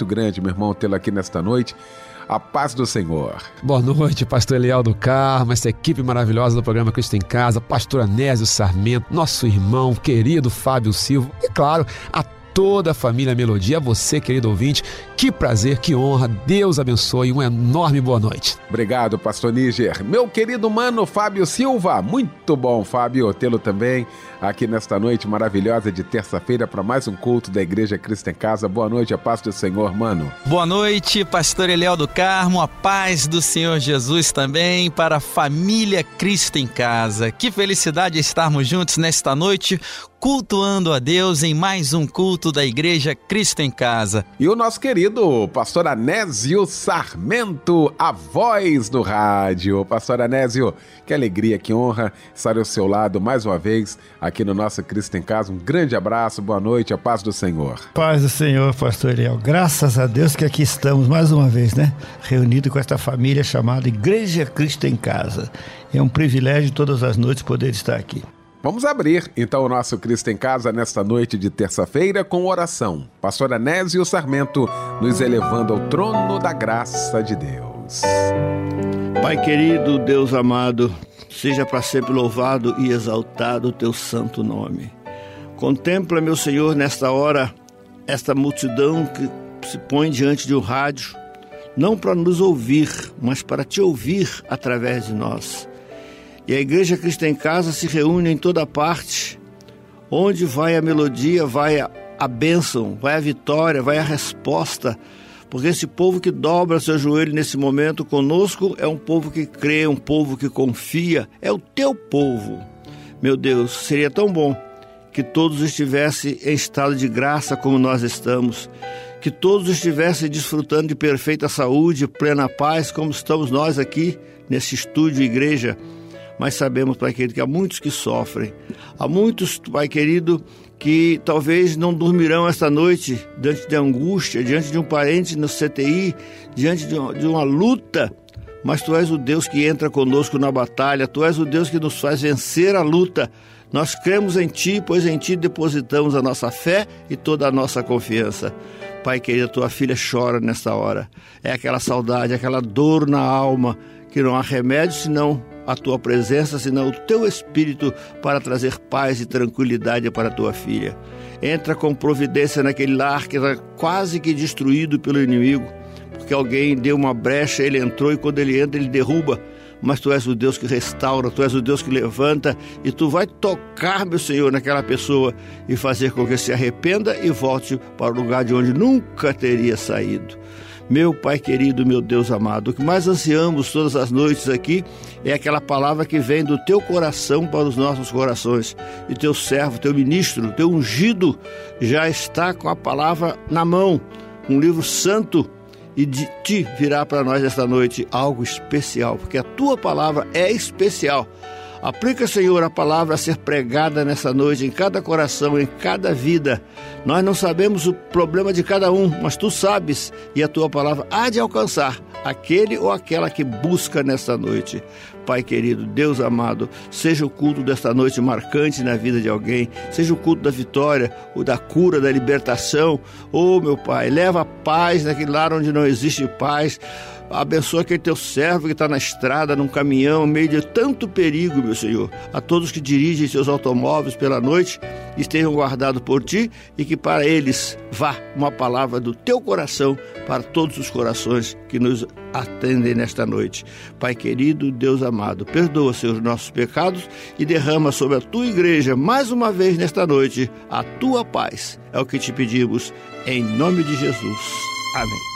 muito grande, meu irmão, tê-lo aqui nesta noite. A paz do Senhor. Boa noite, pastor Eliel do Carmo, essa equipe maravilhosa do programa Cristo em Casa, pastor Anésio Sarmento, nosso irmão querido Fábio Silva e, claro, a toda a família Melodia, a você, querido ouvinte. Que prazer, que honra. Deus abençoe. Uma enorme boa noite. Obrigado, pastor Níger. Meu querido mano Fábio Silva. Muito bom, Fábio, tê-lo também aqui nesta noite maravilhosa de terça-feira para mais um culto da Igreja Cristo em Casa. Boa noite, a paz do Senhor, mano. Boa noite, pastor Eliel do Carmo, a paz do Senhor Jesus também para a família Cristo em Casa. Que felicidade estarmos juntos nesta noite cultuando a Deus em mais um culto da Igreja Cristo em Casa. E o nosso querido pastor Anésio Sarmento, a voz do rádio. Pastor Anésio, que alegria, que honra estar ao seu lado mais uma vez aqui no nosso Cristo em Casa. Um grande abraço, boa noite, a paz do Senhor. Paz do Senhor, pastor Eliel. Graças a Deus que aqui estamos mais uma vez, né? Reunido com esta família chamada Igreja Cristo em Casa. É um privilégio todas as noites poder estar aqui. Vamos abrir então o nosso Cristo em Casa nesta noite de terça-feira com oração. Pastor Anésio Sarmento nos elevando ao trono da graça de Deus. Pai querido, Deus amado, seja para sempre louvado e exaltado o teu santo nome. Contempla, meu Senhor, nesta hora, esta multidão que se põe diante de um rádio, não para nos ouvir, mas para te ouvir através de nós. E a Igreja Cristo em Casa se reúne em toda parte. Onde vai a melodia, vai a, a bênção, vai a vitória, vai a resposta. Porque esse povo que dobra seu joelho nesse momento conosco é um povo que crê, um povo que confia, é o teu povo. Meu Deus, seria tão bom que todos estivessem em estado de graça como nós estamos, que todos estivessem desfrutando de perfeita saúde, plena paz, como estamos nós aqui nesse estúdio igreja mas sabemos, Pai querido, que há muitos que sofrem. Há muitos, Pai querido, que talvez não dormirão esta noite diante de angústia, diante de um parente no CTI, diante de uma, de uma luta. Mas Tu és o Deus que entra conosco na batalha, Tu és o Deus que nos faz vencer a luta. Nós cremos em Ti, pois em Ti depositamos a nossa fé e toda a nossa confiança. Pai querido, tua filha chora nesta hora. É aquela saudade, aquela dor na alma, que não há remédio senão a tua presença, senão o teu espírito para trazer paz e tranquilidade para a tua filha. Entra com providência naquele lar que está quase que destruído pelo inimigo, porque alguém deu uma brecha, ele entrou e quando ele entra, ele derruba. Mas tu és o Deus que restaura, tu és o Deus que levanta e tu vai tocar, meu Senhor, naquela pessoa e fazer com que se arrependa e volte para o lugar de onde nunca teria saído. Meu Pai querido, meu Deus amado, o que mais ansiamos todas as noites aqui é aquela palavra que vem do teu coração para os nossos corações. E teu servo, teu ministro, teu ungido já está com a palavra na mão, um livro santo e de ti virá para nós esta noite algo especial, porque a tua palavra é especial. Aplica, Senhor, a palavra a ser pregada nessa noite em cada coração, em cada vida. Nós não sabemos o problema de cada um, mas tu sabes e a tua palavra há de alcançar aquele ou aquela que busca nesta noite. Pai querido, Deus amado, seja o culto desta noite marcante na vida de alguém, seja o culto da vitória, o da cura, da libertação. Oh, meu Pai, leva paz naquele lar onde não existe paz Abençoa aquele teu servo que está na estrada, num caminhão, meio de tanto perigo, meu Senhor. A todos que dirigem seus automóveis pela noite, estejam guardados por ti e que para eles vá uma palavra do teu coração para todos os corações que nos atendem nesta noite. Pai querido, Deus amado, perdoa, Senhor, os nossos pecados e derrama sobre a tua igreja mais uma vez nesta noite a tua paz. É o que te pedimos em nome de Jesus. Amém.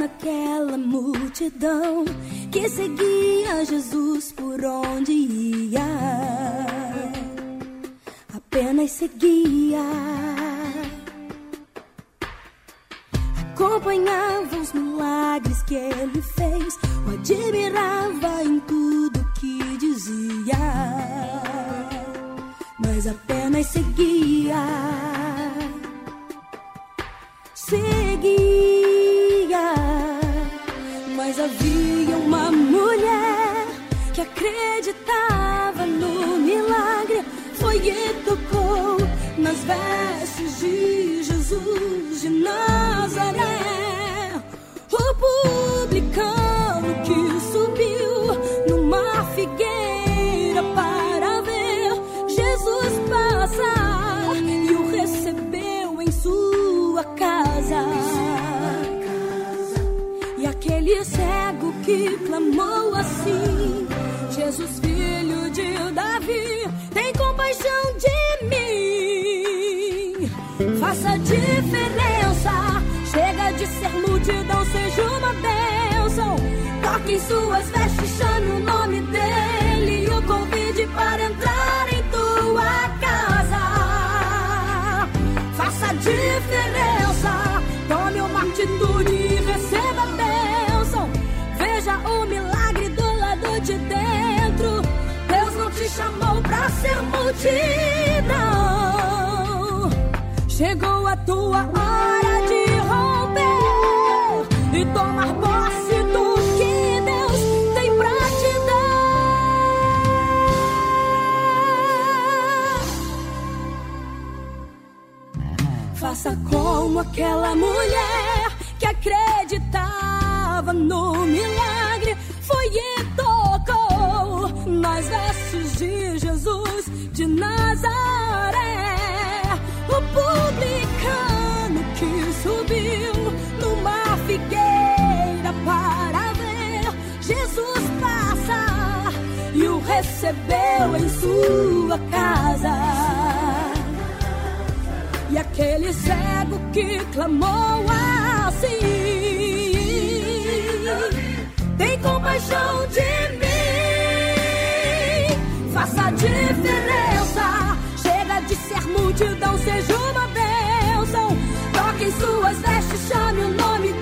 Naquela multidão que seguia Jesus por onde ia. Apenas seguia. Acompanhava os milagres que ele fez, o admirava em tudo nas ser multidão, seja uma bênção. Toque em suas vestes, chame o nome dele e o convide para entrar em tua casa. Faça diferença. Tome uma atitude e receba a bênção. Veja o milagre do lado de dentro. Deus não te chamou pra ser multidão. Chegou a tua hora de Faça como aquela mulher que acreditava no milagre. Foi e tocou nas vestes de Jesus de Nazaré. Recebeu em sua casa. E aquele cego que clamou assim: Tem compaixão de mim, faça a diferença. Chega de ser multidão, seja uma bênção. Toque em suas vestes, chame o nome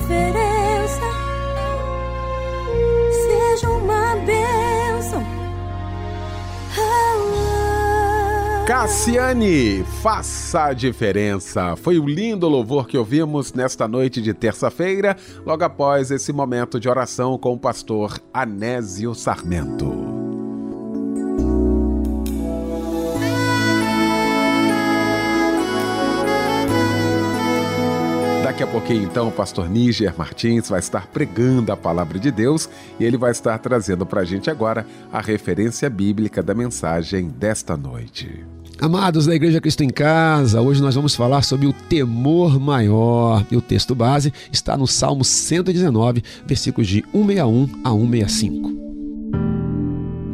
diferença. Seja uma bênção. Cassiane, faça a diferença. Foi o lindo louvor que ouvimos nesta noite de terça-feira, logo após esse momento de oração com o pastor Anésio Sarmento. Daqui a pouquinho, então, o pastor Níger Martins vai estar pregando a palavra de Deus e ele vai estar trazendo para a gente agora a referência bíblica da mensagem desta noite. Amados da Igreja Cristo em Casa, hoje nós vamos falar sobre o temor maior. E o texto base está no Salmo 119, versículos de 161 a 165.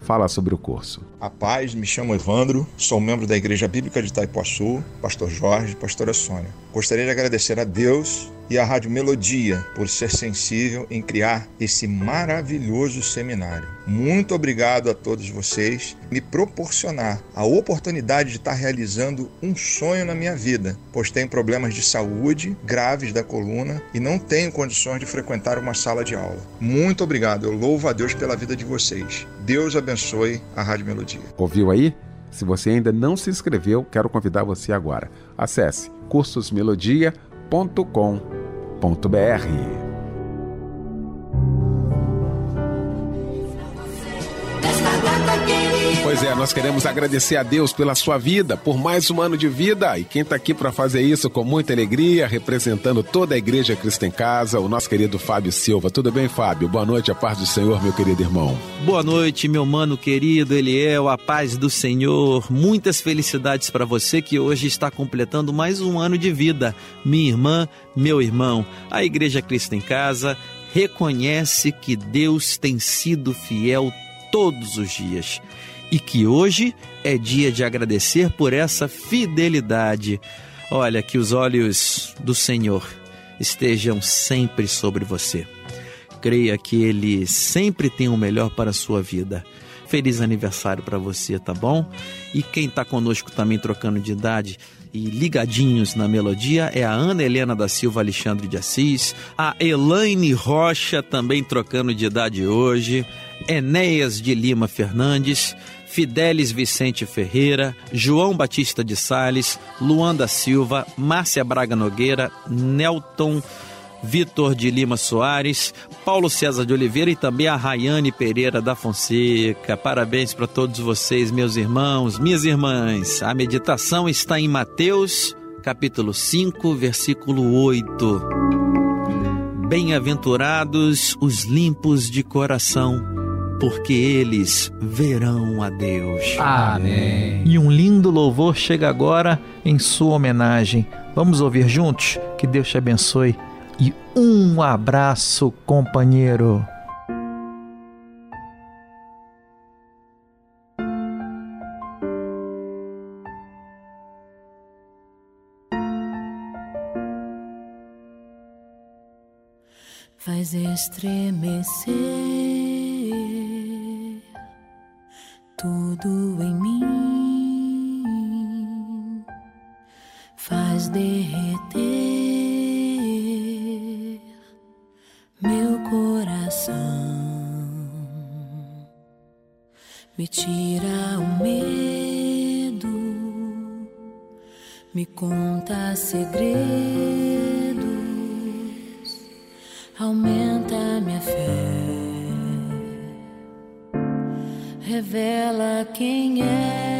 fala sobre o curso. A paz, me chamo Evandro, sou membro da Igreja Bíblica de Itaipuaçu, pastor Jorge, pastora Sônia. Gostaria de agradecer a Deus e à Rádio Melodia por ser sensível em criar esse maravilhoso seminário. Muito obrigado a todos vocês me proporcionar a oportunidade de estar realizando um sonho na minha vida, pois tenho problemas de saúde graves da coluna e não tenho condições de frequentar uma sala de aula. Muito obrigado, eu louvo a Deus pela vida de vocês. Deus abençoe a Rádio Melodia. Ouviu aí? Se você ainda não se inscreveu, quero convidar você agora. Acesse cursosmelodia.com.br www.ecosistema.br. Pois é, nós queremos agradecer a Deus pela sua vida, por mais um ano de vida. E quem está aqui para fazer isso com muita alegria, representando toda a Igreja Cristo em Casa, o nosso querido Fábio Silva. Tudo bem, Fábio? Boa noite, a paz do Senhor, meu querido irmão. Boa noite, meu mano querido Eliel, a paz do Senhor. Muitas felicidades para você que hoje está completando mais um ano de vida. Minha irmã, meu irmão, a Igreja Cristo em Casa reconhece que Deus tem sido fiel todos os dias e que hoje é dia de agradecer por essa fidelidade. Olha, que os olhos do Senhor estejam sempre sobre você. Creia que Ele sempre tem o melhor para a sua vida. Feliz aniversário para você, tá bom? E quem está conosco também trocando de idade e ligadinhos na melodia é a Ana Helena da Silva Alexandre de Assis, a Elaine Rocha também trocando de idade hoje, Enéas de Lima Fernandes, Fidelis Vicente Ferreira, João Batista de Sales, Luan da Silva, Márcia Braga Nogueira, Nelton Vitor de Lima Soares, Paulo César de Oliveira e também a Rayane Pereira da Fonseca. Parabéns para todos vocês, meus irmãos, minhas irmãs. A meditação está em Mateus, capítulo 5, versículo 8. Bem-aventurados os limpos de coração porque eles verão a Deus. Amém. E um lindo louvor chega agora em sua homenagem. Vamos ouvir juntos? Que Deus te abençoe e um abraço, companheiro. Faz estremecer tudo em mim. Faz derreter meu coração, me tira o medo, me conta segredos, aumenta minha fé revela quem és.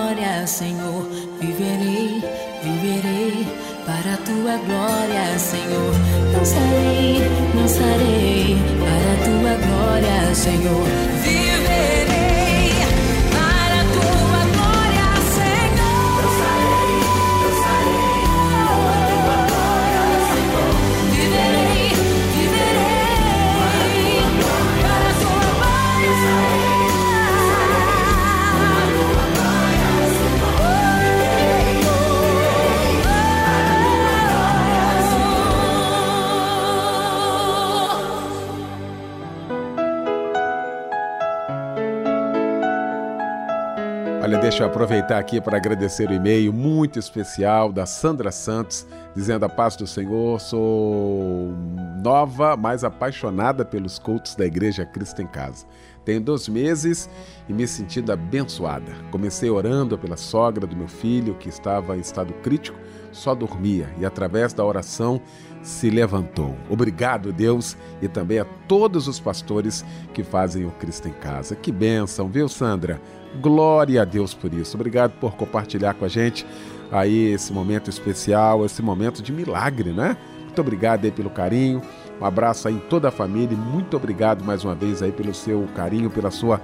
Glória, Senhor. Viverei, viverei para a tua glória, Senhor. Dançarei, dançarei para a tua glória, Senhor. Viverei deixa eu aproveitar aqui para agradecer o e-mail muito especial da Sandra Santos, dizendo a paz do Senhor, sou nova, mas apaixonada pelos cultos da Igreja Cristo em Casa. Tenho dois meses e me sentindo abençoada. Comecei orando pela sogra do meu filho, que estava em estado crítico, só dormia e através da oração se levantou. Obrigado, Deus, e também a todos os pastores que fazem o Cristo em Casa. Que bênção, viu, Sandra? Glória a Deus por isso. Obrigado por compartilhar com a gente aí esse momento especial, esse momento de milagre, né? Muito obrigado aí pelo carinho. Um abraço aí em toda a família e muito obrigado mais uma vez aí pelo seu carinho, pela sua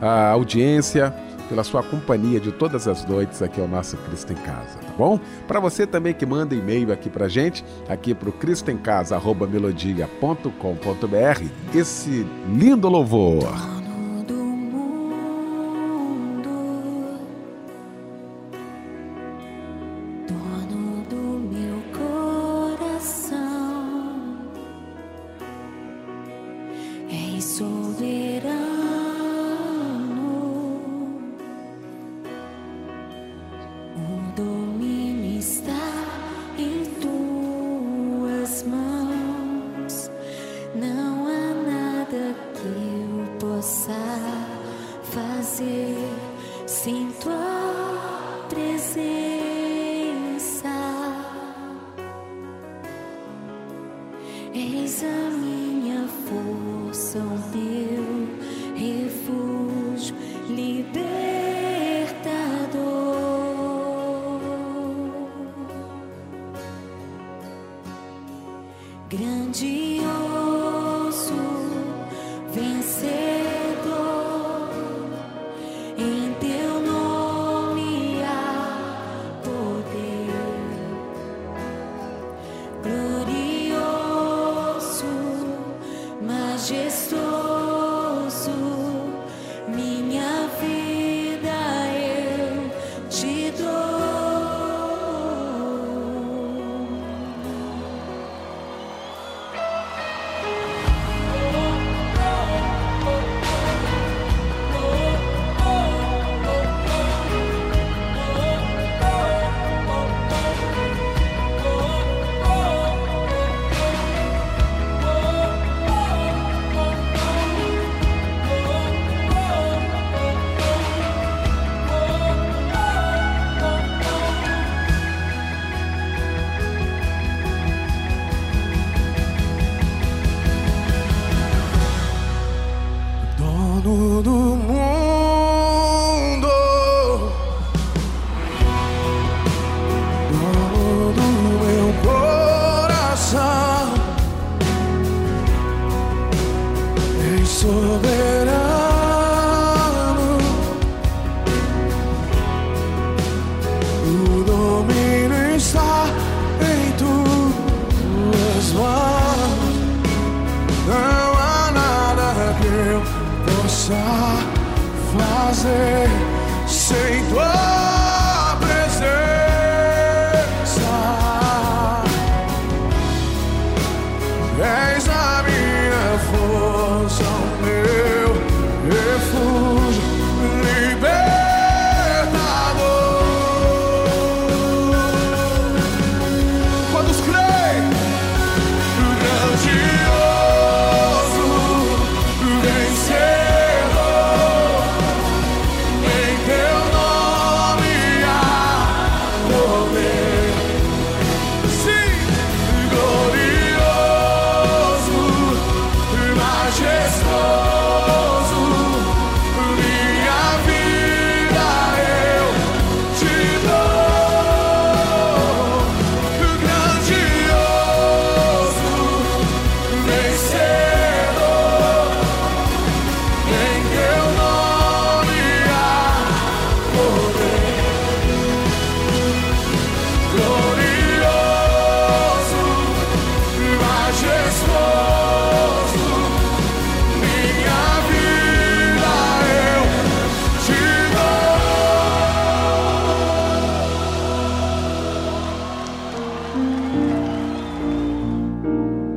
ah, audiência, pela sua companhia de todas as noites aqui ao nosso Cristo em Casa, tá bom? Para você também que manda e-mail aqui pra gente, aqui pro cristoemcasa@melodia.com.br, esse lindo louvor.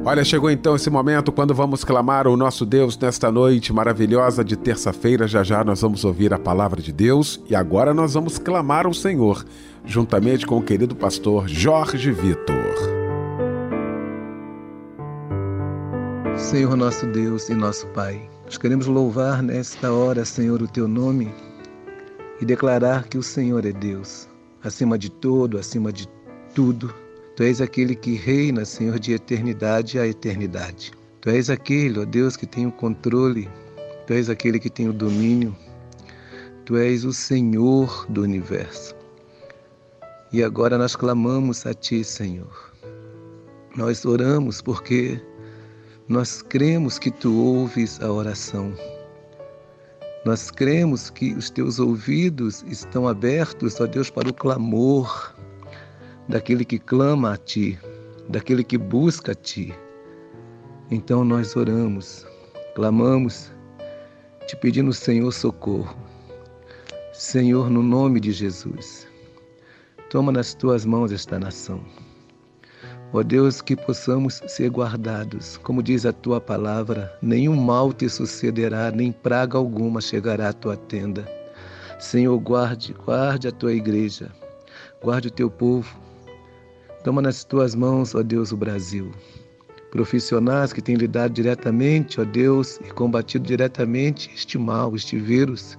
Olha, chegou então esse momento quando vamos clamar o nosso Deus nesta noite maravilhosa de terça-feira. Já já nós vamos ouvir a palavra de Deus e agora nós vamos clamar ao Senhor, juntamente com o querido pastor Jorge Vitor. Senhor nosso Deus e nosso Pai, nós queremos louvar nesta hora, Senhor, o teu nome e declarar que o Senhor é Deus, acima de todo, acima de tudo Tu és aquele que reina, Senhor, de eternidade a eternidade. Tu és aquele, ó Deus, que tem o controle. Tu és aquele que tem o domínio. Tu és o Senhor do universo. E agora nós clamamos a Ti, Senhor. Nós oramos porque nós cremos que Tu ouves a oração. Nós cremos que os Teus ouvidos estão abertos, ó Deus, para o clamor daquele que clama a Ti, daquele que busca a Ti. Então nós oramos, clamamos, te pedindo, Senhor, socorro. Senhor, no nome de Jesus, toma nas tuas mãos esta nação. Ó Deus, que possamos ser guardados, como diz a tua palavra: nenhum mal te sucederá, nem praga alguma chegará à tua tenda. Senhor, guarde, guarde a tua igreja, guarde o teu povo, Toma nas tuas mãos, ó Deus, o Brasil. Profissionais que têm lidado diretamente, ó Deus, e combatido diretamente este mal, este vírus.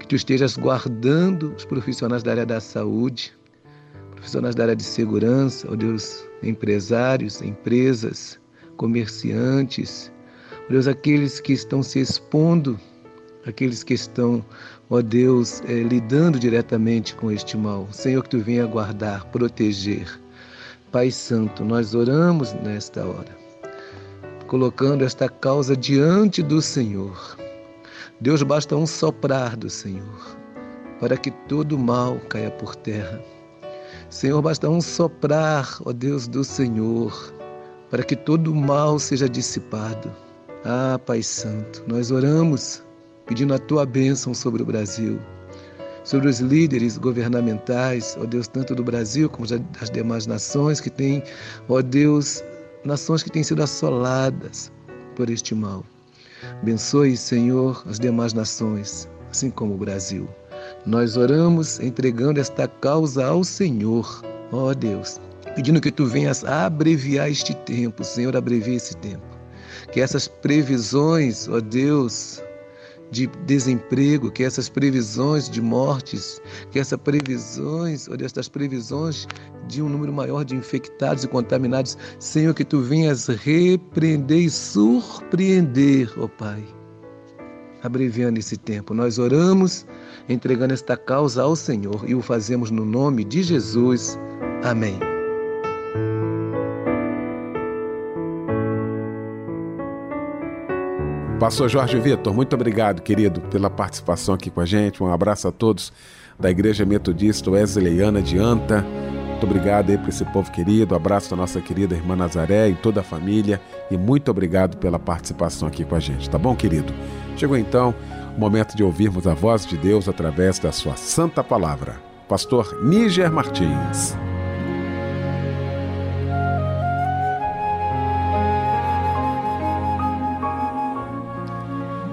Que tu estejas guardando os profissionais da área da saúde, profissionais da área de segurança, ó Deus, empresários, empresas, comerciantes, ó Deus, aqueles que estão se expondo, aqueles que estão, ó Deus, é, lidando diretamente com este mal. Senhor, que tu venha guardar, proteger Pai Santo, nós oramos nesta hora, colocando esta causa diante do Senhor. Deus, basta um soprar do Senhor para que todo mal caia por terra. Senhor, basta um soprar, ó Deus do Senhor, para que todo mal seja dissipado. Ah, Pai Santo, nós oramos pedindo a tua bênção sobre o Brasil sobre os líderes governamentais, ó Deus, tanto do Brasil como das demais nações que têm, ó Deus, nações que têm sido assoladas por este mal. Abençoe, Senhor, as demais nações, assim como o Brasil. Nós oramos entregando esta causa ao Senhor, ó Deus, pedindo que tu venhas abreviar este tempo, Senhor, abrevie esse tempo. Que essas previsões, ó Deus, de desemprego, que essas previsões de mortes, que essas previsões, ou destas previsões de um número maior de infectados e contaminados, Senhor, que tu venhas repreender e surpreender, ó oh Pai. Abreviando esse tempo, nós oramos, entregando esta causa ao Senhor e o fazemos no nome de Jesus. Amém. Pastor Jorge Vitor, muito obrigado, querido, pela participação aqui com a gente. Um abraço a todos da Igreja Metodista Wesleyana de Anta. Muito obrigado aí para esse povo querido. Um abraço da nossa querida irmã Nazaré e toda a família. E muito obrigado pela participação aqui com a gente, tá bom, querido? Chegou então o momento de ouvirmos a voz de Deus através da sua santa palavra. Pastor Níger Martins.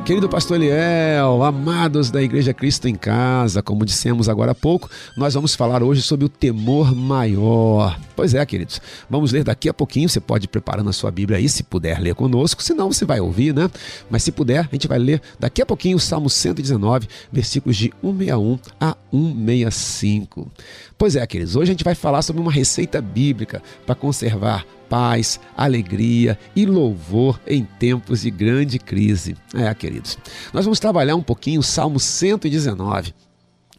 Querido pastor Eliel, amados da Igreja Cristo em Casa, como dissemos agora há pouco, nós vamos falar hoje sobre o temor maior. Pois é, queridos, vamos ler daqui a pouquinho. Você pode ir preparando a sua Bíblia aí, se puder ler conosco, senão você vai ouvir, né? Mas se puder, a gente vai ler daqui a pouquinho o Salmo 119, versículos de 161 a 165. Pois é, queridos, hoje a gente vai falar sobre uma receita bíblica para conservar paz, alegria e louvor em tempos de grande crise. É, queridos. Nós vamos trabalhar um pouquinho o Salmo 119.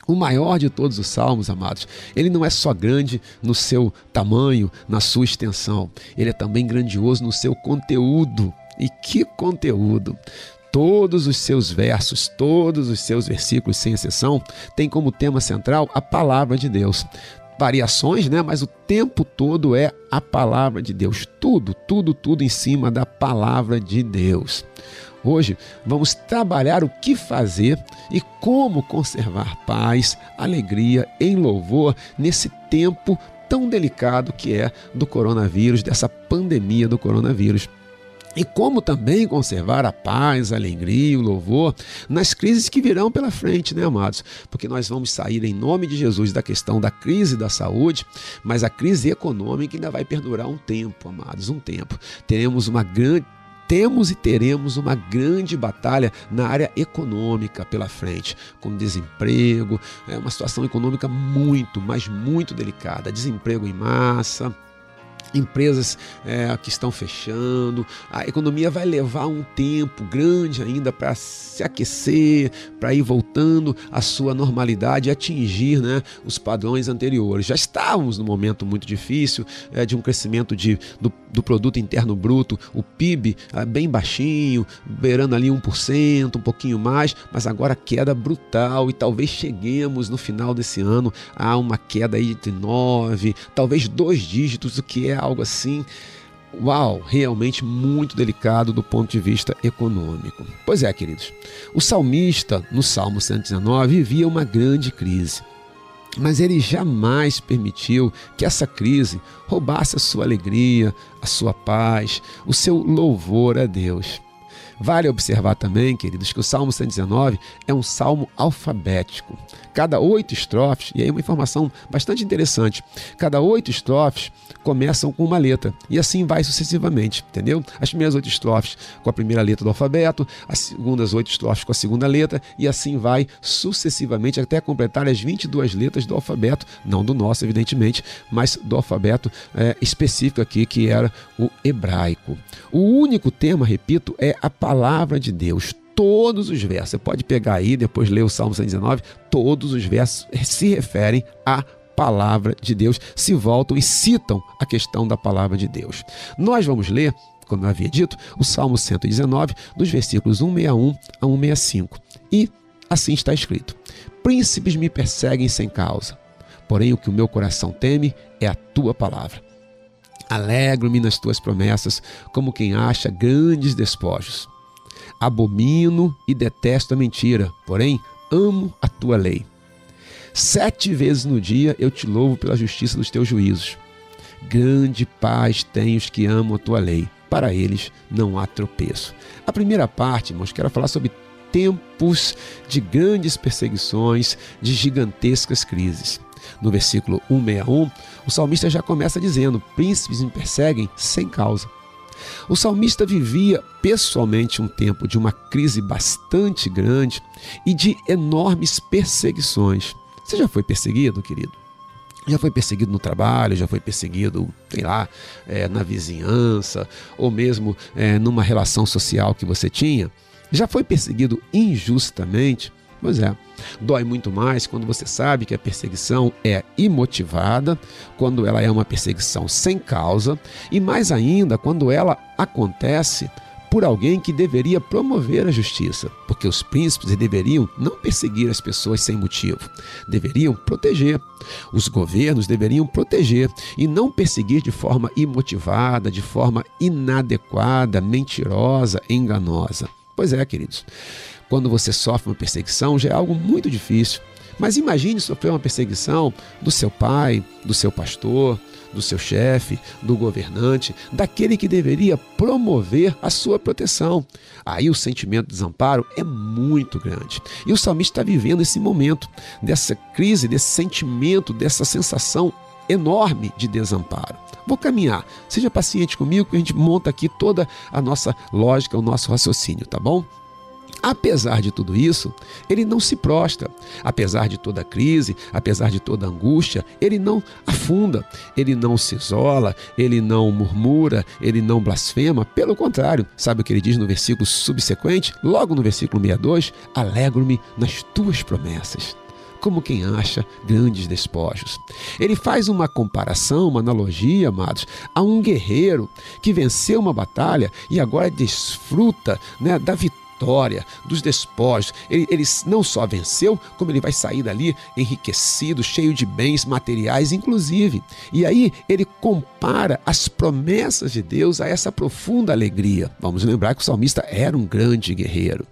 O maior de todos os salmos, amados, ele não é só grande no seu tamanho, na sua extensão, ele é também grandioso no seu conteúdo. E que conteúdo! Todos os seus versos, todos os seus versículos, sem exceção, têm como tema central a palavra de Deus variações, né? Mas o tempo todo é a palavra de Deus. Tudo, tudo, tudo em cima da palavra de Deus. Hoje vamos trabalhar o que fazer e como conservar paz, alegria em louvor nesse tempo tão delicado que é do coronavírus, dessa pandemia do coronavírus. E como também conservar a paz, a alegria, o louvor nas crises que virão pela frente, né, amados? Porque nós vamos sair em nome de Jesus da questão da crise da saúde, mas a crise econômica ainda vai perdurar um tempo, amados, um tempo. Teremos uma grande temos e teremos uma grande batalha na área econômica pela frente, com desemprego, é uma situação econômica muito, mas muito delicada, desemprego em massa, empresas é, que estão fechando, a economia vai levar um tempo grande ainda para se aquecer, para ir voltando à sua normalidade e atingir né, os padrões anteriores. Já estávamos num momento muito difícil é, de um crescimento de, do, do, produto interno bruto, o PIB é, bem baixinho, beirando ali 1%, um pouquinho mais, mas agora queda brutal e talvez cheguemos no final desse ano a uma queda aí de 9, talvez dois dígitos, o que é algo assim uau, realmente muito delicado do ponto de vista econômico. Pois é, queridos, o salmista, no Salmo 119, vivia uma grande crise. Mas ele jamais permitiu que essa crise roubasse a sua alegria, a sua paz, o seu louvor a Deus. Vale observar também, queridos, que o Salmo 119 é um salmo alfabético. Cada oito estrofes, e aí uma informação bastante interessante, cada oito estrofes começam com uma letra, e assim vai sucessivamente, entendeu? As primeiras oito estrofes com a primeira letra do alfabeto, as segundas oito estrofes com a segunda letra, e assim vai sucessivamente até completar as 22 letras do alfabeto, não do nosso, evidentemente, mas do alfabeto é, específico aqui, que era o hebraico. O único tema, repito, é a palavra de Deus. Todos os versos, você pode pegar aí, depois ler o Salmo 119, todos os versos se referem à palavra de Deus, se voltam e citam a questão da palavra de Deus. Nós vamos ler, como eu havia dito, o Salmo 119, dos versículos 161 a 165. E assim está escrito: Príncipes me perseguem sem causa, porém o que o meu coração teme é a tua palavra. Alegro-me nas tuas promessas, como quem acha grandes despojos. Abomino e detesto a mentira, porém amo a tua lei. Sete vezes no dia eu te louvo pela justiça dos teus juízos. Grande paz têm os que amam a tua lei. Para eles não há tropeço. A primeira parte, irmãos, quero falar sobre tempos de grandes perseguições, de gigantescas crises. No versículo 161, o salmista já começa dizendo: Príncipes me perseguem sem causa. O salmista vivia pessoalmente um tempo de uma crise bastante grande e de enormes perseguições. Você já foi perseguido, querido? Já foi perseguido no trabalho, já foi perseguido, sei lá, é, na vizinhança, ou mesmo é, numa relação social que você tinha? Já foi perseguido injustamente? Pois é, dói muito mais quando você sabe que a perseguição é imotivada, quando ela é uma perseguição sem causa, e mais ainda quando ela acontece por alguém que deveria promover a justiça, porque os príncipes deveriam não perseguir as pessoas sem motivo, deveriam proteger. Os governos deveriam proteger e não perseguir de forma imotivada, de forma inadequada, mentirosa, enganosa. Pois é, queridos, quando você sofre uma perseguição já é algo muito difícil. Mas imagine sofrer uma perseguição do seu pai, do seu pastor, do seu chefe, do governante, daquele que deveria promover a sua proteção. Aí o sentimento de desamparo é muito grande. E o salmista está vivendo esse momento, dessa crise, desse sentimento, dessa sensação enorme de desamparo. Vou caminhar. Seja paciente comigo que a gente monta aqui toda a nossa lógica, o nosso raciocínio, tá bom? Apesar de tudo isso, ele não se prostra. Apesar de toda crise, apesar de toda angústia, ele não afunda, ele não se isola, ele não murmura, ele não blasfema. Pelo contrário, sabe o que ele diz no versículo subsequente? Logo no versículo 62: Alegro-me nas tuas promessas como quem acha grandes despojos. Ele faz uma comparação, uma analogia, amados, a um guerreiro que venceu uma batalha e agora desfruta né, da vitória vitória, dos despojos. Ele, ele não só venceu, como ele vai sair dali enriquecido, cheio de bens materiais, inclusive. E aí ele compara as promessas de Deus a essa profunda alegria. Vamos lembrar que o salmista era um grande guerreiro.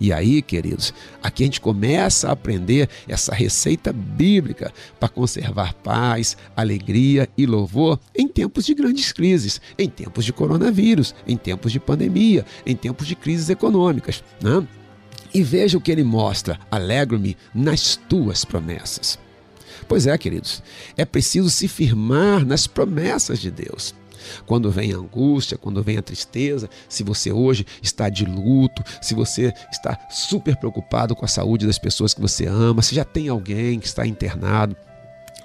E aí, queridos, aqui a gente começa a aprender essa receita bíblica para conservar paz, alegria e louvor em tempos de grandes crises, em tempos de coronavírus, em tempos de pandemia, em tempos de crises econômicas. Né? E veja o que ele mostra: alegro-me nas tuas promessas. Pois é, queridos, é preciso se firmar nas promessas de Deus. Quando vem a angústia, quando vem a tristeza, se você hoje está de luto, se você está super preocupado com a saúde das pessoas que você ama, se já tem alguém que está internado,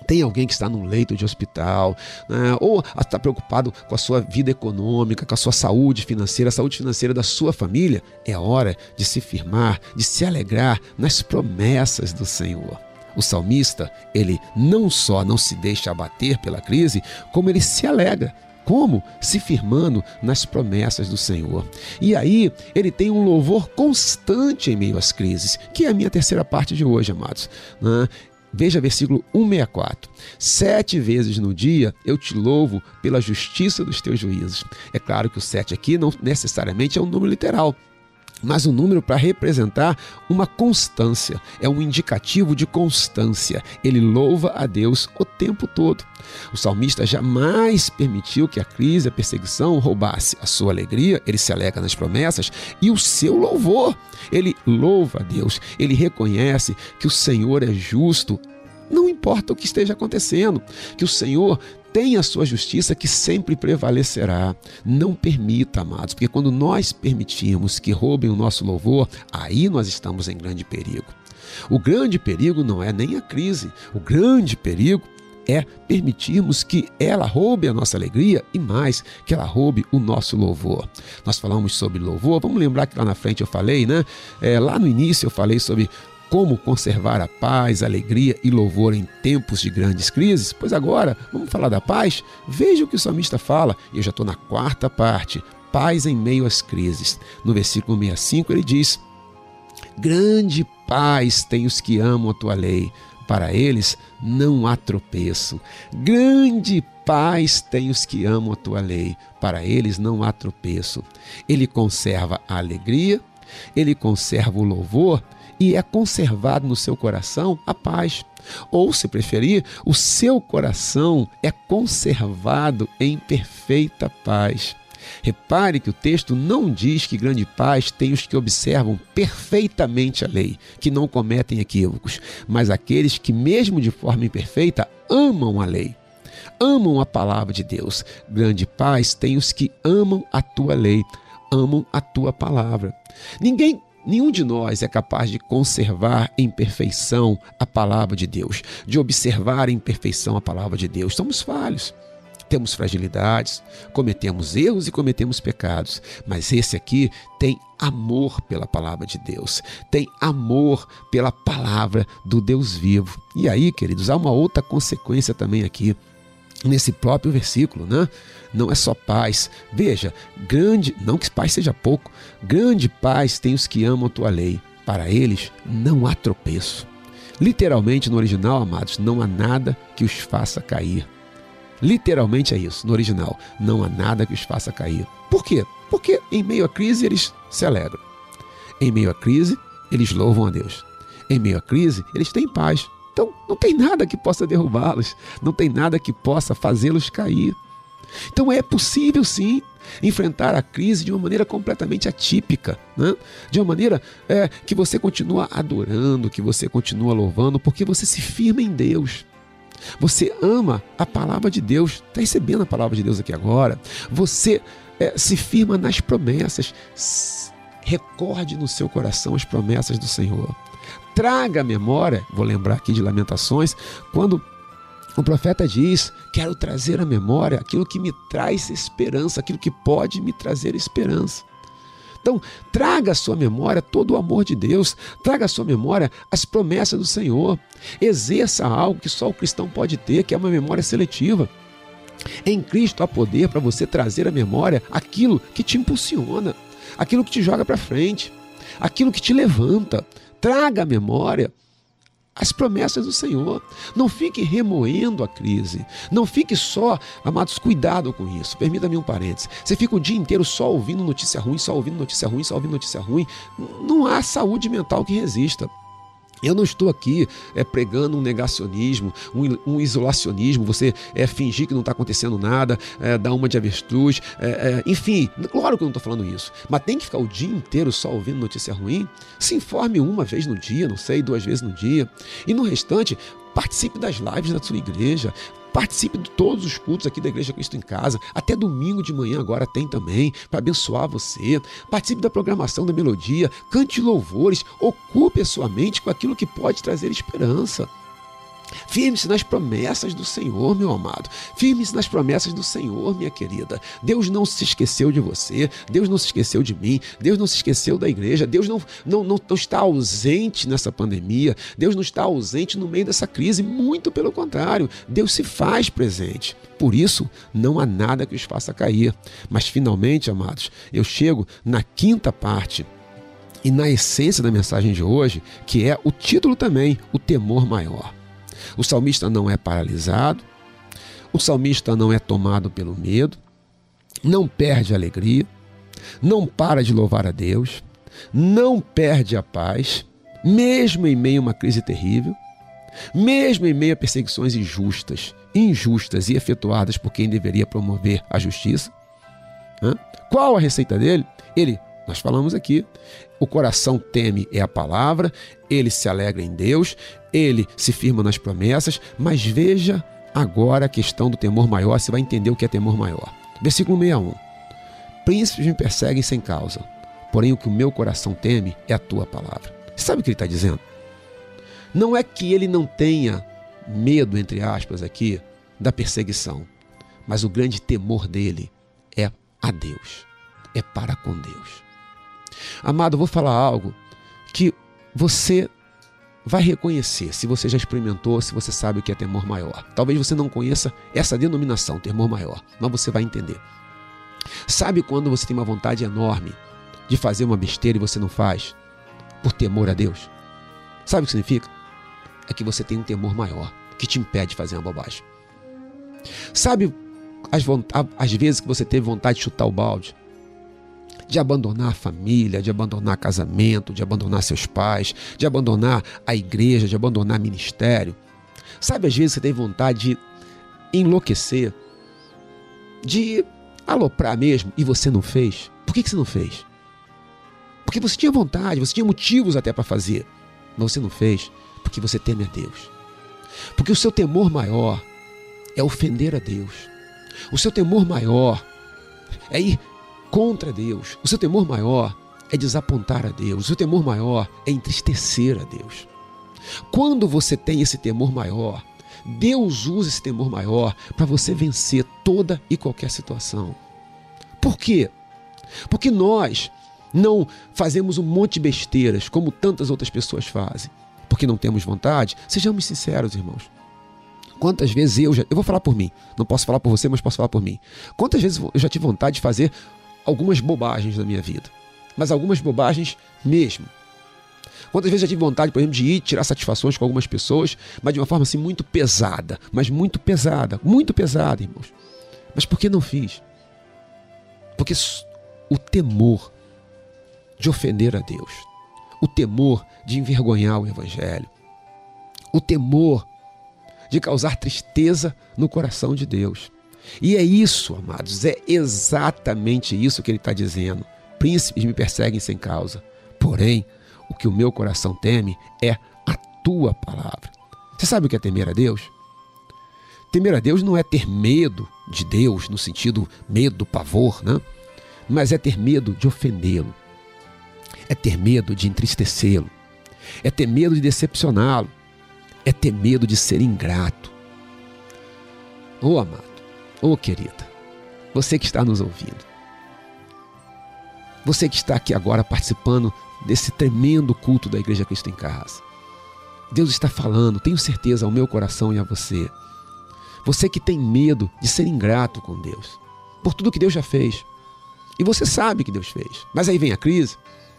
tem alguém que está num leito de hospital, né? ou está preocupado com a sua vida econômica, com a sua saúde financeira, a saúde financeira da sua família, é hora de se firmar, de se alegrar nas promessas do Senhor. O salmista, ele não só não se deixa abater pela crise, como ele se alegra como? Se firmando nas promessas do Senhor. E aí, ele tem um louvor constante em meio às crises, que é a minha terceira parte de hoje, amados. Né? Veja versículo 164. Sete vezes no dia eu te louvo pela justiça dos teus juízos. É claro que o sete aqui não necessariamente é um número literal, mas um número para representar uma constância, é um indicativo de constância. Ele louva a Deus o tempo todo. O salmista jamais permitiu que a crise, a perseguição roubasse a sua alegria, ele se alegra nas promessas e o seu louvor. Ele louva a Deus, ele reconhece que o Senhor é justo, não importa o que esteja acontecendo, que o Senhor tem a sua justiça que sempre prevalecerá. Não permita, amados, porque quando nós permitimos que roubem o nosso louvor, aí nós estamos em grande perigo. O grande perigo não é nem a crise, o grande perigo é permitirmos que ela roube a nossa alegria e mais, que ela roube o nosso louvor. Nós falamos sobre louvor, vamos lembrar que lá na frente eu falei, né? É, lá no início eu falei sobre como conservar a paz, alegria e louvor em tempos de grandes crises? Pois agora, vamos falar da paz? Veja o que o salmista fala, eu já estou na quarta parte: paz em meio às crises. No versículo 65 ele diz: Grande paz tem os que amam a tua lei, para eles não há tropeço. Grande paz tem os que amam a tua lei, para eles não há tropeço. Ele conserva a alegria, ele conserva o louvor e é conservado no seu coração a paz. Ou, se preferir, o seu coração é conservado em perfeita paz. Repare que o texto não diz que grande paz tem os que observam perfeitamente a lei, que não cometem equívocos, mas aqueles que, mesmo de forma imperfeita, amam a lei amam a palavra de Deus. Grande paz tem os que amam a tua lei, amam a tua palavra. Ninguém Nenhum de nós é capaz de conservar em perfeição a palavra de Deus, de observar em perfeição a palavra de Deus. Somos falhos. Temos fragilidades, cometemos erros e cometemos pecados, mas esse aqui tem amor pela palavra de Deus, tem amor pela palavra do Deus vivo. E aí, queridos, há uma outra consequência também aqui. Nesse próprio versículo, né? Não é só paz. Veja, grande, não que paz seja pouco, grande paz tem os que amam a tua lei. Para eles não há tropeço. Literalmente no original, amados, não há nada que os faça cair. Literalmente é isso, no original. Não há nada que os faça cair. Por quê? Porque em meio à crise eles se alegram. Em meio à crise, eles louvam a Deus. Em meio à crise, eles têm paz. Então, não tem nada que possa derrubá-los, não tem nada que possa fazê-los cair. Então, é possível sim enfrentar a crise de uma maneira completamente atípica, né? de uma maneira é, que você continua adorando, que você continua louvando, porque você se firma em Deus. Você ama a palavra de Deus, está recebendo a palavra de Deus aqui agora. Você é, se firma nas promessas. Recorde no seu coração as promessas do Senhor traga à memória, vou lembrar aqui de Lamentações, quando o profeta diz: Quero trazer à memória aquilo que me traz esperança, aquilo que pode me trazer esperança. Então, traga à sua memória todo o amor de Deus, traga à sua memória as promessas do Senhor. Exerça algo que só o cristão pode ter, que é uma memória seletiva. Em Cristo há poder para você trazer à memória aquilo que te impulsiona, aquilo que te joga para frente, aquilo que te levanta, traga à memória as promessas do Senhor. Não fique remoendo a crise. Não fique só, amados, cuidado com isso. Permita-me um parênteses. Você fica o dia inteiro só ouvindo notícia ruim, só ouvindo notícia ruim, só ouvindo notícia ruim. Não há saúde mental que resista. Eu não estou aqui é, pregando um negacionismo, um, um isolacionismo, você é, fingir que não está acontecendo nada, é, dar uma de avestruz, é, é, enfim, claro que eu não estou falando isso, mas tem que ficar o dia inteiro só ouvindo notícia ruim? Se informe uma vez no dia, não sei, duas vezes no dia, e no restante, participe das lives da sua igreja, Participe de todos os cultos aqui da Igreja Cristo em Casa. Até domingo de manhã agora tem também, para abençoar você. Participe da programação da melodia, cante louvores, ocupe a sua mente com aquilo que pode trazer esperança. Firme-se nas promessas do Senhor, meu amado. Firme-se nas promessas do Senhor, minha querida. Deus não se esqueceu de você. Deus não se esqueceu de mim. Deus não se esqueceu da igreja. Deus não, não, não, não está ausente nessa pandemia. Deus não está ausente no meio dessa crise. Muito pelo contrário. Deus se faz presente. Por isso, não há nada que os faça cair. Mas finalmente, amados, eu chego na quinta parte e na essência da mensagem de hoje, que é o título também, o temor maior. O salmista não é paralisado, o salmista não é tomado pelo medo, não perde a alegria, não para de louvar a Deus, não perde a paz, mesmo em meio a uma crise terrível, mesmo em meio a perseguições injustas, injustas e efetuadas por quem deveria promover a justiça. Qual a receita dele? Ele nós falamos aqui. O coração teme é a palavra, ele se alegra em Deus, ele se firma nas promessas, mas veja agora a questão do temor maior, você vai entender o que é temor maior. Versículo 61. Príncipes me perseguem sem causa, porém o que o meu coração teme é a tua palavra. Sabe o que ele está dizendo? Não é que ele não tenha medo, entre aspas, aqui, da perseguição, mas o grande temor dele é a Deus, é para com Deus. Amado, vou falar algo que você vai reconhecer se você já experimentou, se você sabe o que é temor maior. Talvez você não conheça essa denominação, temor maior, mas você vai entender. Sabe quando você tem uma vontade enorme de fazer uma besteira e você não faz por temor a Deus? Sabe o que significa? É que você tem um temor maior que te impede de fazer uma bobagem. Sabe as, as vezes que você teve vontade de chutar o balde? De abandonar a família, de abandonar casamento, de abandonar seus pais, de abandonar a igreja, de abandonar ministério. Sabe, às vezes você tem vontade de enlouquecer, de aloprar mesmo e você não fez. Por que, que você não fez? Porque você tinha vontade, você tinha motivos até para fazer, mas você não fez porque você teme a Deus. Porque o seu temor maior é ofender a Deus. O seu temor maior é ir contra Deus. O seu temor maior é desapontar a Deus. O seu temor maior é entristecer a Deus. Quando você tem esse temor maior, Deus usa esse temor maior para você vencer toda e qualquer situação. Por quê? Porque nós não fazemos um monte de besteiras como tantas outras pessoas fazem. Porque não temos vontade? Sejamos sinceros, irmãos. Quantas vezes eu já. Eu vou falar por mim. Não posso falar por você, mas posso falar por mim. Quantas vezes eu já tive vontade de fazer algumas bobagens na minha vida? Mas algumas bobagens mesmo. Quantas vezes eu tive vontade, por exemplo, de ir tirar satisfações com algumas pessoas, mas de uma forma assim muito pesada. Mas muito pesada. Muito pesada, irmãos. Mas por que não fiz? Porque o temor de ofender a Deus, o temor de envergonhar o Evangelho, o temor de causar tristeza no coração de Deus. E é isso, amados, é exatamente isso que ele está dizendo. Príncipes me perseguem sem causa, porém, o que o meu coração teme é a tua palavra. Você sabe o que é temer a Deus? Temer a Deus não é ter medo de Deus, no sentido medo, pavor, né? mas é ter medo de ofendê-lo, é ter medo de entristecê-lo, é ter medo de decepcioná-lo, é ter medo de ser ingrato. Ô oh, amado, ô oh, querida, você que está nos ouvindo, você que está aqui agora participando desse tremendo culto da Igreja Cristo em Casa. Deus está falando, tenho certeza, ao meu coração e a você. Você que tem medo de ser ingrato com Deus, por tudo que Deus já fez. E você sabe que Deus fez. Mas aí vem a crise,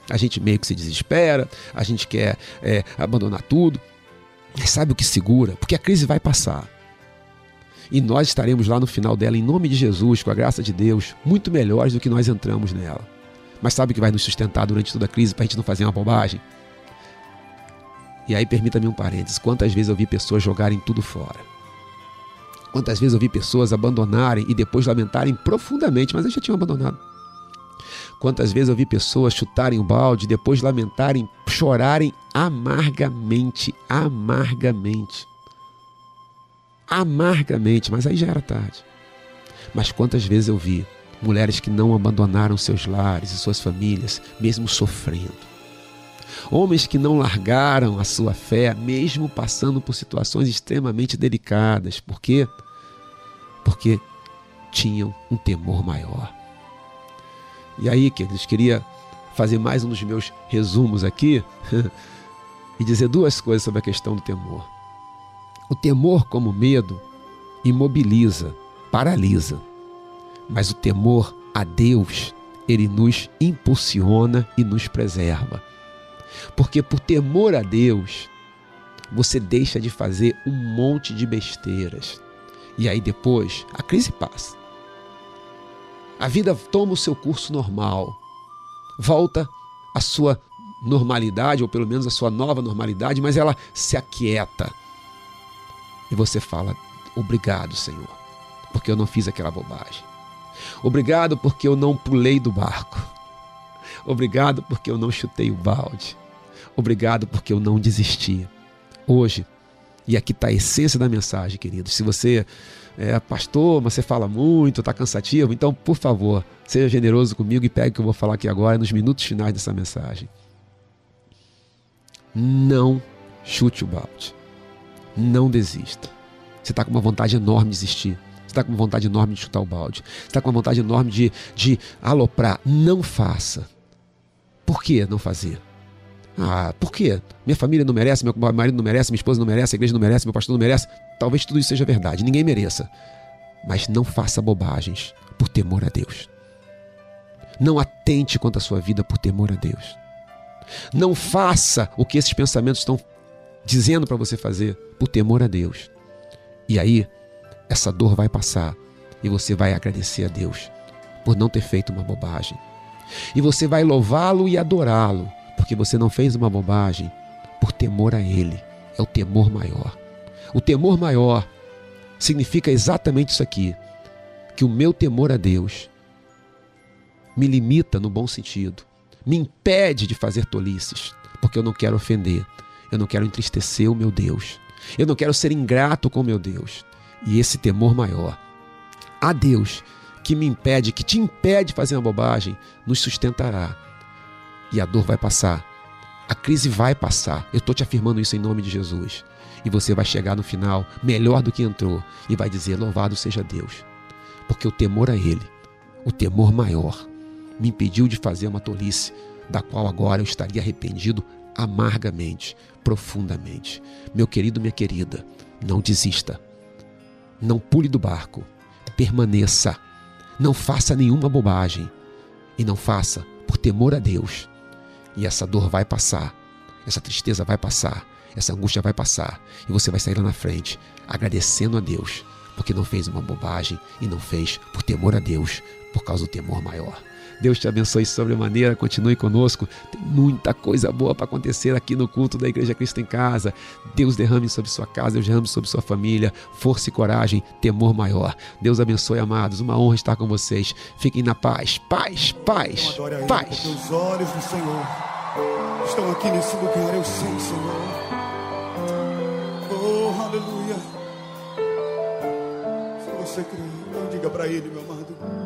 a gente meio que se desespera, a gente quer é, abandonar tudo. Mas sabe o que segura? Porque a crise vai passar. E nós estaremos lá no final dela, em nome de Jesus, com a graça de Deus, muito melhores do que nós entramos nela. Mas sabe o que vai nos sustentar durante toda a crise para a gente não fazer uma bobagem? E aí, permita-me um parênteses: quantas vezes eu vi pessoas jogarem tudo fora? Quantas vezes eu vi pessoas abandonarem e depois lamentarem profundamente, mas eles já tinham abandonado. Quantas vezes eu vi pessoas chutarem o balde, depois lamentarem, chorarem amargamente, amargamente. Amargamente, mas aí já era tarde. Mas quantas vezes eu vi mulheres que não abandonaram seus lares e suas famílias, mesmo sofrendo. Homens que não largaram a sua fé, mesmo passando por situações extremamente delicadas. Por quê? Porque tinham um temor maior. E aí, queridos, queria fazer mais um dos meus resumos aqui e dizer duas coisas sobre a questão do temor. O temor, como medo, imobiliza, paralisa, mas o temor a Deus, ele nos impulsiona e nos preserva. Porque por temor a Deus, você deixa de fazer um monte de besteiras. E aí depois a crise passa. A vida toma o seu curso normal, volta à sua normalidade, ou pelo menos à sua nova normalidade, mas ela se aquieta. E você fala: Obrigado, Senhor, porque eu não fiz aquela bobagem. Obrigado porque eu não pulei do barco. Obrigado porque eu não chutei o balde. Obrigado porque eu não desisti. Hoje, e aqui está a essência da mensagem, queridos. Se você é, pastor, mas você fala muito, está cansativo, então, por favor, seja generoso comigo e pegue o que eu vou falar aqui agora, nos minutos finais dessa mensagem. Não chute o balde. Não desista. Você está com uma vontade enorme de desistir. Você está com uma vontade enorme de chutar o balde. Você está com uma vontade enorme de, de aloprar. Não faça. Por que não fazer? Ah, por quê? Minha família não merece, meu marido não merece, minha esposa não merece, a igreja não merece, meu pastor não merece. Talvez tudo isso seja verdade, ninguém mereça. Mas não faça bobagens por temor a Deus. Não atente contra a sua vida por temor a Deus. Não faça o que esses pensamentos estão dizendo para você fazer por temor a Deus. E aí, essa dor vai passar e você vai agradecer a Deus por não ter feito uma bobagem. E você vai louvá-lo e adorá-lo porque você não fez uma bobagem por temor a Ele. É o temor maior. O temor maior significa exatamente isso aqui: que o meu temor a Deus me limita no bom sentido, me impede de fazer tolices, porque eu não quero ofender, eu não quero entristecer o meu Deus, eu não quero ser ingrato com o meu Deus. E esse temor maior a Deus que me impede, que te impede de fazer uma bobagem, nos sustentará e a dor vai passar. A crise vai passar. Eu estou te afirmando isso em nome de Jesus. E você vai chegar no final melhor do que entrou e vai dizer: Louvado seja Deus. Porque o temor a Ele, o temor maior, me impediu de fazer uma tolice, da qual agora eu estaria arrependido amargamente, profundamente. Meu querido, minha querida, não desista. Não pule do barco. Permaneça. Não faça nenhuma bobagem. E não faça por temor a Deus. E essa dor vai passar. Essa tristeza vai passar. Essa angústia vai passar. E você vai sair lá na frente agradecendo a Deus. Porque não fez uma bobagem e não fez por temor a Deus, por causa do temor maior. Deus te abençoe sobremaneira, continue conosco. Tem muita coisa boa para acontecer aqui no culto da Igreja Cristo em Casa. Deus derrame sobre sua casa, Deus derrame sobre sua família, força e coragem, temor maior. Deus abençoe, amados. Uma honra estar com vocês. Fiquem na paz, paz, paz, paz. Os olhos do Senhor estão aqui nesse lugar, eu sei, Senhor. Oh, aleluia. Se você crê, diga para Ele, meu amado.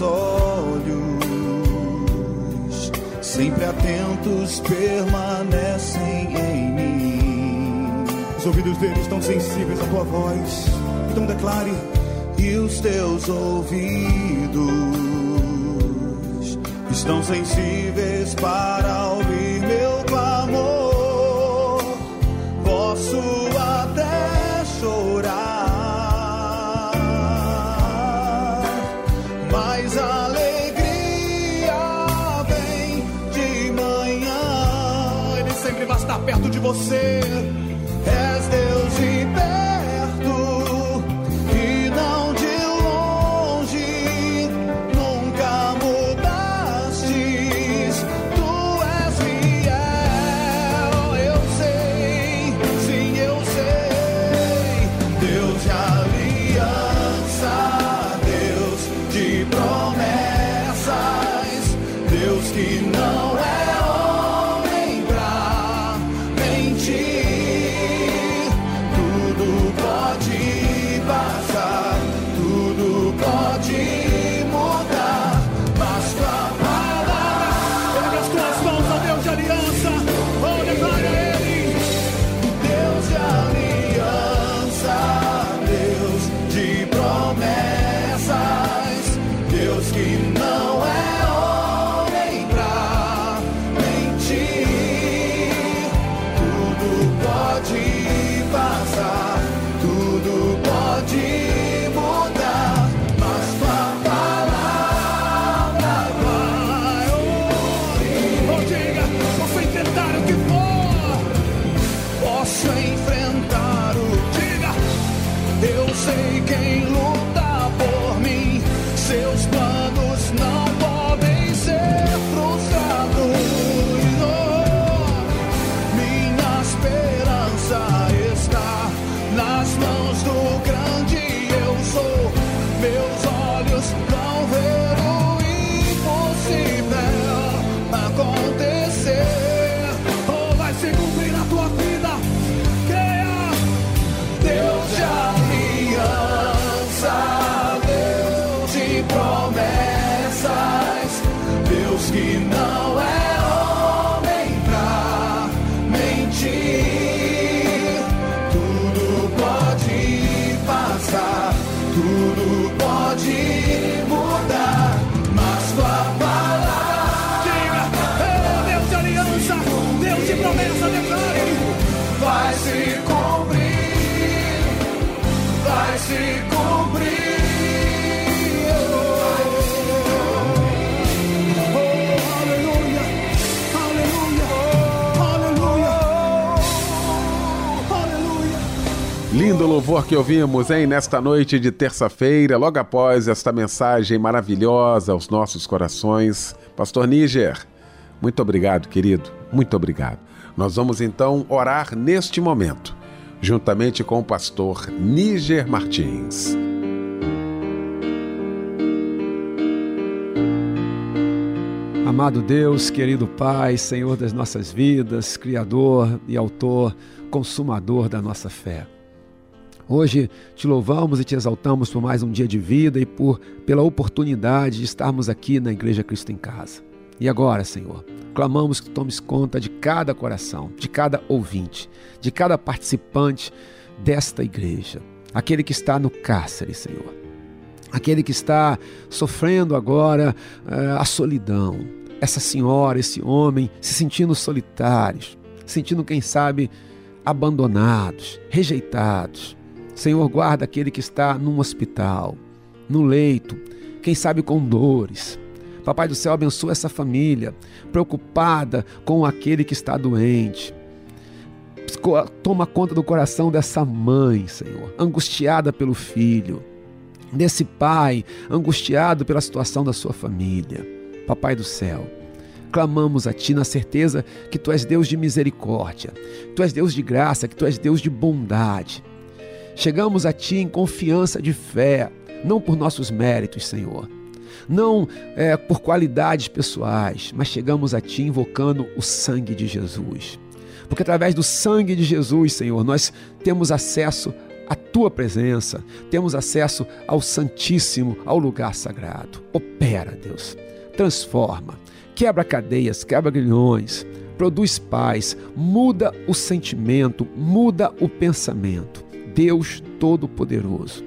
Olhos, sempre atentos, permanecem em mim. Os ouvidos deles estão sensíveis à tua voz. Então declare. E os teus ouvidos estão sensíveis para você. nas mãos do grande. Lindo louvor que ouvimos, hein, nesta noite de terça-feira, logo após esta mensagem maravilhosa aos nossos corações. Pastor Níger, muito obrigado, querido, muito obrigado. Nós vamos então orar neste momento, juntamente com o pastor Níger Martins. Amado Deus, querido Pai, Senhor das nossas vidas, Criador e Autor, Consumador da nossa fé. Hoje te louvamos e te exaltamos por mais um dia de vida e por pela oportunidade de estarmos aqui na Igreja Cristo em Casa. E agora, Senhor, clamamos que tomes conta de cada coração, de cada ouvinte, de cada participante desta igreja, aquele que está no cárcere, Senhor, aquele que está sofrendo agora uh, a solidão, essa senhora, esse homem se sentindo solitários, sentindo, quem sabe, abandonados, rejeitados. Senhor, guarda aquele que está num hospital, no leito, quem sabe com dores. Papai do céu, abençoa essa família, preocupada com aquele que está doente. Toma conta do coração dessa mãe, Senhor, angustiada pelo filho, desse pai, angustiado pela situação da sua família. Papai do céu, clamamos a Ti na certeza que Tu és Deus de misericórdia, Tu és Deus de graça, que Tu és Deus de bondade. Chegamos a Ti em confiança de fé, não por nossos méritos, Senhor, não é, por qualidades pessoais, mas chegamos a Ti invocando o sangue de Jesus. Porque através do sangue de Jesus, Senhor, nós temos acesso à tua presença, temos acesso ao Santíssimo, ao lugar sagrado. Opera, Deus transforma, quebra cadeias, quebra grilhões, produz paz, muda o sentimento, muda o pensamento. Deus Todo-Poderoso.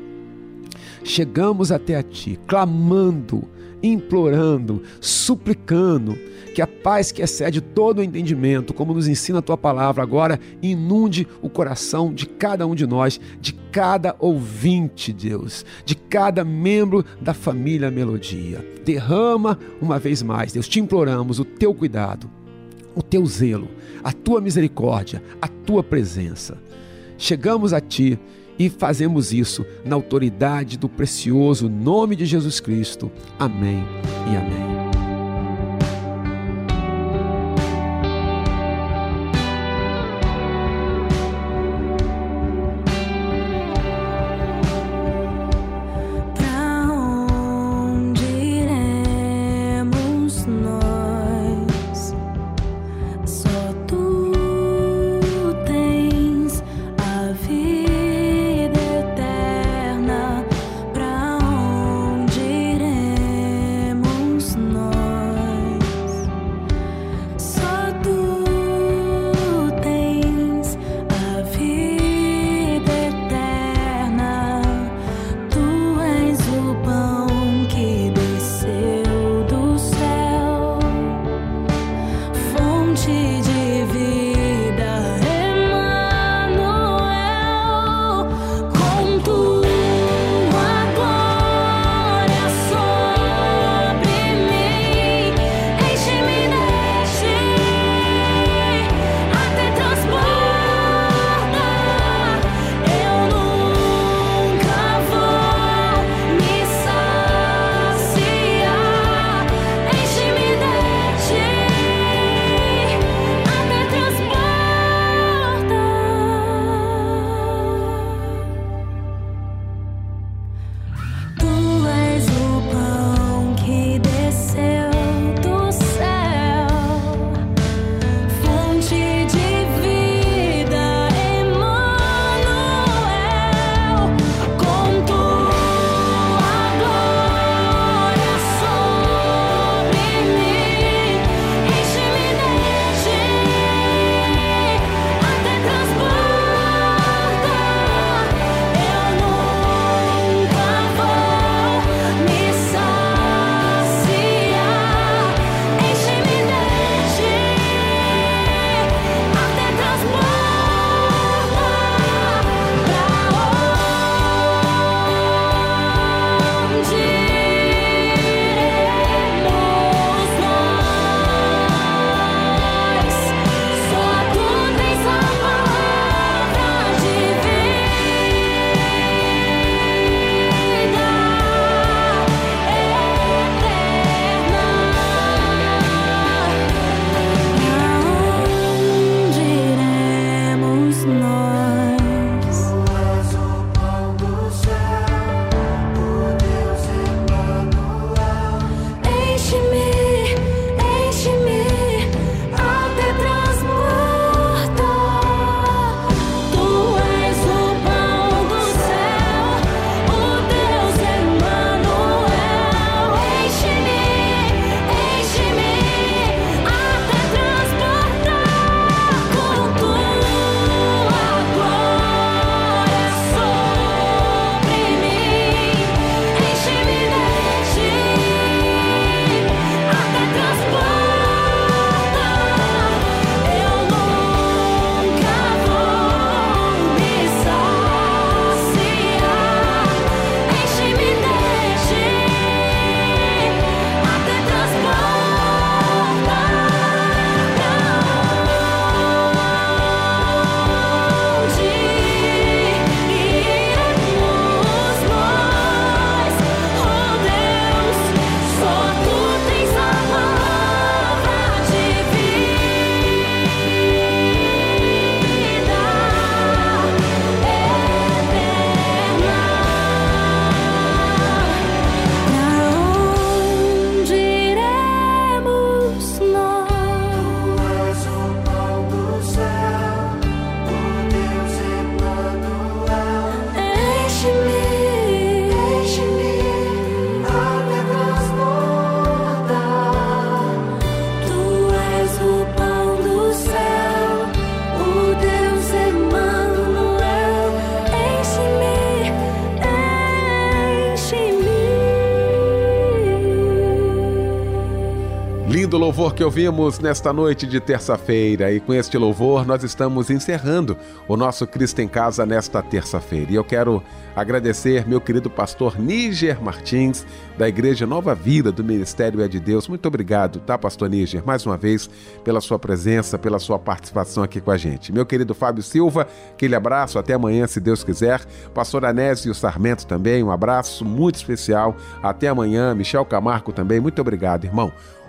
Chegamos até a Ti, clamando, implorando, suplicando que a paz que excede todo o entendimento, como nos ensina a tua palavra agora, inunde o coração de cada um de nós, de cada ouvinte, Deus, de cada membro da família Melodia. Derrama uma vez mais, Deus, te imploramos o teu cuidado, o teu zelo, a tua misericórdia, a tua presença. Chegamos a ti e fazemos isso na autoridade do precioso nome de Jesus Cristo. Amém e amém. Que ouvimos nesta noite de terça-feira, e com este louvor nós estamos encerrando o nosso Cristo em Casa nesta terça-feira. E eu quero agradecer meu querido pastor Níger Martins, da Igreja Nova Vida do Ministério É de Deus. Muito obrigado, tá, pastor Níger, mais uma vez, pela sua presença, pela sua participação aqui com a gente. Meu querido Fábio Silva, aquele abraço, até amanhã, se Deus quiser. Pastor Anésio Sarmento também, um abraço muito especial. Até amanhã. Michel Camargo também, muito obrigado, irmão